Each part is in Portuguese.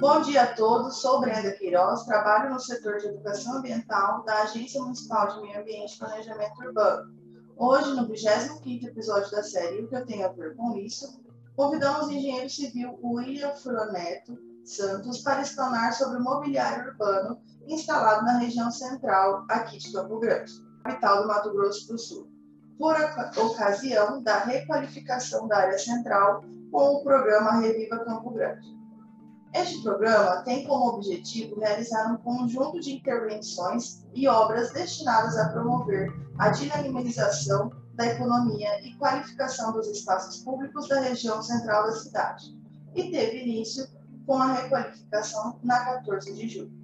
Bom dia a todos, sou Brenda Queiroz, trabalho no setor de educação ambiental da Agência Municipal de Meio Ambiente e Planejamento Urbano. Hoje, no 25º episódio da série O que eu tenho a ver com isso, convidamos o engenheiro civil William Furoneto Santos para explanar sobre o mobiliário urbano instalado na região central aqui de Campo Grande, capital do Mato Grosso do Sul, por ocasião da requalificação da área central com o programa Reviva Campo Grande. Este programa tem como objetivo realizar um conjunto de intervenções e obras destinadas a promover a dinamização da economia e qualificação dos espaços públicos da região central da cidade, e teve início com a requalificação na 14 de julho.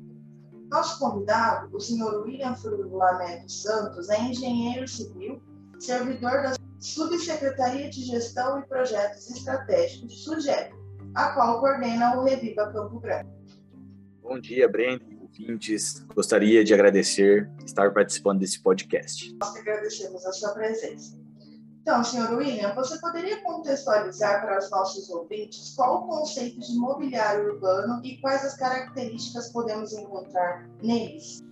Nosso convidado, o senhor William Frulamento Santos, é engenheiro civil, servidor da Subsecretaria de Gestão e Projetos Estratégicos, SUGEP, a qual coordena o Reviva Campo Grande. Bom dia, Brenda e ouvintes. Gostaria de agradecer estar participando desse podcast. Nós que agradecemos a sua presença. Então, senhor William, você poderia contextualizar para os nossos ouvintes qual o conceito de mobiliário urbano e quais as características podemos encontrar neles?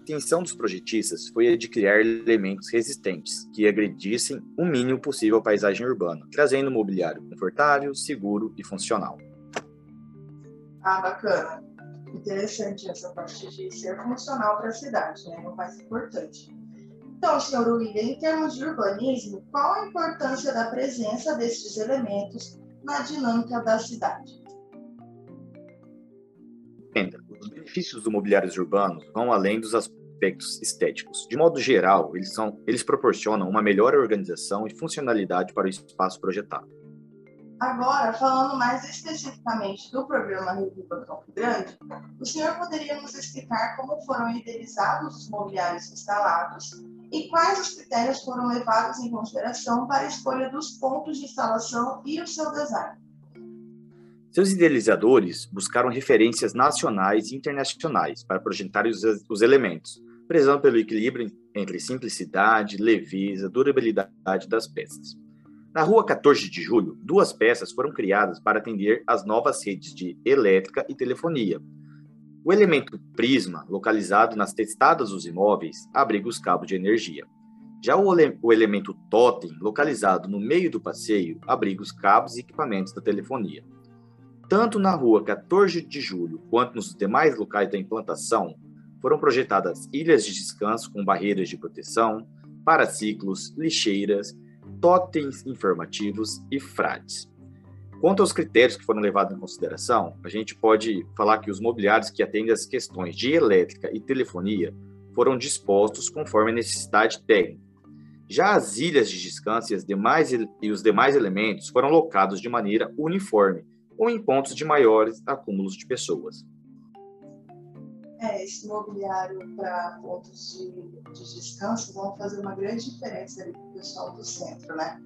A intenção dos projetistas foi a de criar elementos resistentes que agredissem o mínimo possível a paisagem urbana, trazendo um mobiliário confortável, seguro e funcional. Ah, bacana. Interessante essa parte de ser funcional para a cidade, né? É o mais importante. Então, senhor William, em termos de urbanismo, qual a importância da presença destes elementos na dinâmica da cidade? Os benefícios do mobiliário urbanos vão além dos aspectos estéticos. De modo geral, eles, são, eles proporcionam uma melhor organização e funcionalidade para o espaço projetado. Agora, falando mais especificamente do programa Reviva Campo Grande, o senhor poderia nos explicar como foram idealizados os mobiliários instalados e quais os critérios foram levados em consideração para a escolha dos pontos de instalação e o seu design? Seus idealizadores buscaram referências nacionais e internacionais para projetar os, os elementos, prezando pelo equilíbrio entre simplicidade, leveza, durabilidade das peças. Na rua 14 de julho, duas peças foram criadas para atender às novas redes de elétrica e telefonia. O elemento prisma, localizado nas testadas dos imóveis, abriga os cabos de energia. Já o, o elemento totem, localizado no meio do passeio, abriga os cabos e equipamentos da telefonia. Tanto na rua 14 de julho quanto nos demais locais da implantação, foram projetadas ilhas de descanso com barreiras de proteção, paraciclos, lixeiras, totens informativos e frades. Quanto aos critérios que foram levados em consideração, a gente pode falar que os mobiliários que atendem às questões de elétrica e telefonia foram dispostos conforme a necessidade técnica. Já as ilhas de descanso e, demais, e os demais elementos foram locados de maneira uniforme ou em pontos de maiores acúmulos de pessoas é, esse mobiliário para pontos de, de, descanso vão fazer uma grande diferença para o pessoal do centro, né?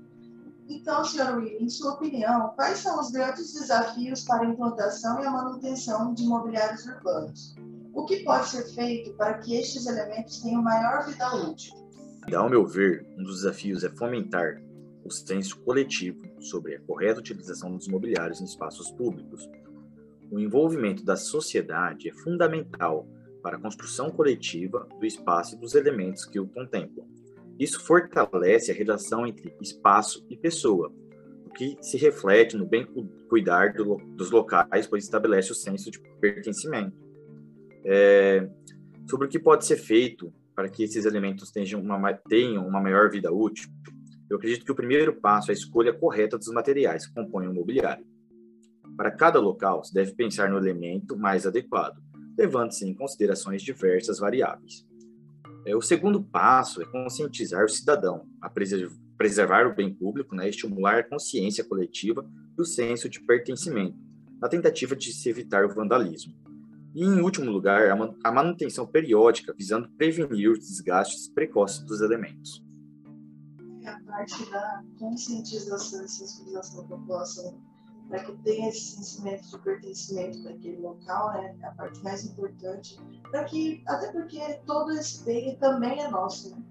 Então, senhor William, em sua opinião, quais são os grandes desafios para a implantação e a manutenção de mobiliários urbanos? O que pode ser feito para que estes elementos tenham maior vida útil? Ao meu ver, um dos desafios é fomentar o senso coletivo sobre a correta utilização dos mobiliários em espaços públicos, o envolvimento da sociedade é fundamental para a construção coletiva do espaço e dos elementos que o contemplam. Isso fortalece a relação entre espaço e pessoa, o que se reflete no bem cuidar do, dos locais, pois estabelece o senso de pertencimento. É, sobre o que pode ser feito para que esses elementos tenham uma, tenham uma maior vida útil, eu acredito que o primeiro passo é a escolha correta dos materiais que compõem o mobiliário. Para cada local, se deve pensar no elemento mais adequado, levando-se em considerações diversas variáveis. É, o segundo passo é conscientizar o cidadão a preservar o bem público, né, estimular a consciência coletiva e o senso de pertencimento, na tentativa de se evitar o vandalismo. E, em último lugar, a manutenção periódica, visando prevenir os desgastes precoces dos elementos. É a parte da conscientização e sensibilização da população para que tenha esse sentimento de pertencimento daquele local, né? É a parte mais importante, para que, até porque todo esse bem também é nosso, né?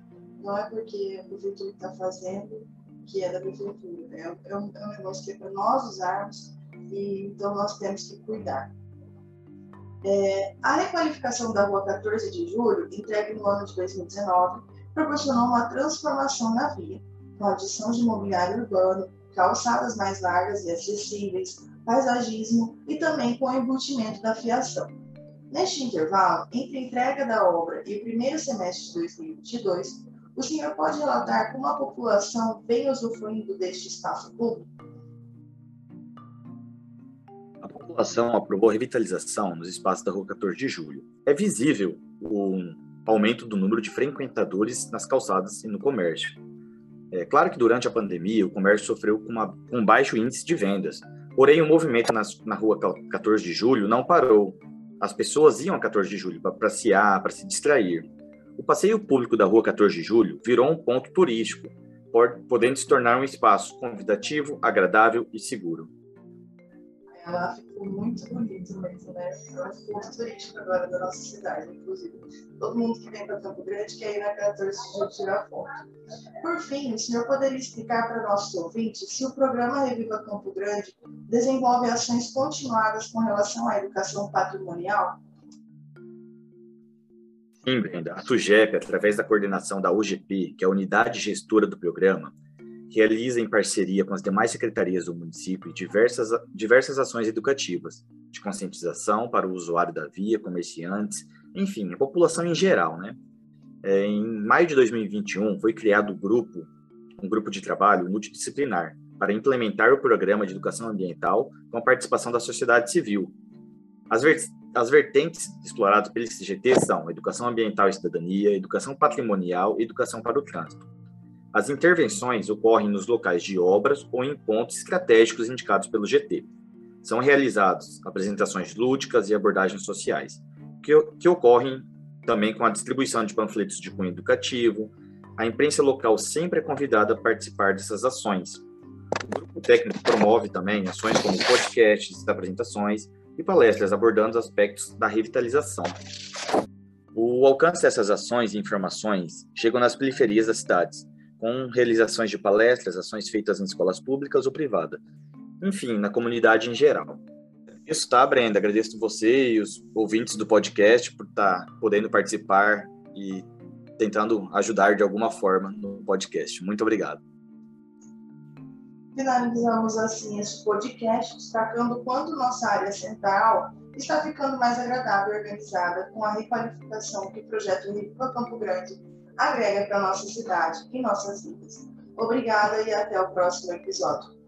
Não é porque a prefeitura está fazendo que é da prefeitura, né? é, um, é um negócio que é para nós usarmos e então nós temos que cuidar. É, a requalificação da Rua 14 de Julho, entregue no ano de 2019, proporcionou uma transformação na via, com adição de mobiliário urbano, calçadas mais largas e acessíveis, paisagismo e também com o embutimento da fiação. Neste intervalo, entre a entrega da obra e o primeiro semestre de 2022, o senhor pode relatar como a população vem usufruindo deste espaço público? A população aprovou a revitalização nos espaços da Rua 14 de Julho. É visível o aumento do número de frequentadores nas calçadas e no comércio. É claro que durante a pandemia o comércio sofreu com, uma, com um baixo índice de vendas, porém o movimento nas, na Rua 14 de Julho não parou. As pessoas iam a 14 de Julho para passear, para se distrair. O passeio público da Rua 14 de Julho virou um ponto turístico, podendo se tornar um espaço convidativo, agradável e seguro. Ela ficou muito bonito mesmo, né? É um ponto turístico agora da nossa cidade, inclusive. Todo mundo que vem para Campo Grande quer ir na 14 de tirar foto. Por fim, o senhor poderia explicar para nossos ouvintes se o programa Reviva Campo Grande desenvolve ações continuadas com relação à educação patrimonial? Sim, Brenda. A SUGEP, através da coordenação da UGP, que é a unidade gestora do programa, realiza em parceria com as demais secretarias do município diversas, diversas ações educativas, de conscientização para o usuário da via, comerciantes, enfim, a população em geral, né? É, em maio de 2021, foi criado um grupo, um grupo de trabalho multidisciplinar para implementar o programa de educação ambiental com a participação da sociedade civil. As, as vertentes exploradas pelo CGT são educação ambiental e cidadania, educação patrimonial e educação para o trânsito. As intervenções ocorrem nos locais de obras ou em pontos estratégicos indicados pelo GT. São realizadas apresentações lúdicas e abordagens sociais, que, que ocorrem também com a distribuição de panfletos de cunho educativo. A imprensa local sempre é convidada a participar dessas ações. O grupo técnico promove também ações como podcasts, apresentações e palestras abordando aspectos da revitalização. O alcance dessas ações e informações chegam nas periferias das cidades, com realizações de palestras, ações feitas em escolas públicas ou privadas, enfim, na comunidade em geral. Isso tá, Brenda. Agradeço você e os ouvintes do podcast por estar tá podendo participar e tentando ajudar de alguma forma no podcast. Muito obrigado. Finalizamos assim este podcast, destacando o quanto nossa área central está ficando mais agradável e organizada com a requalificação que o projeto Ripa Campo Grande agrega para nossa cidade e nossas vidas. Obrigada e até o próximo episódio.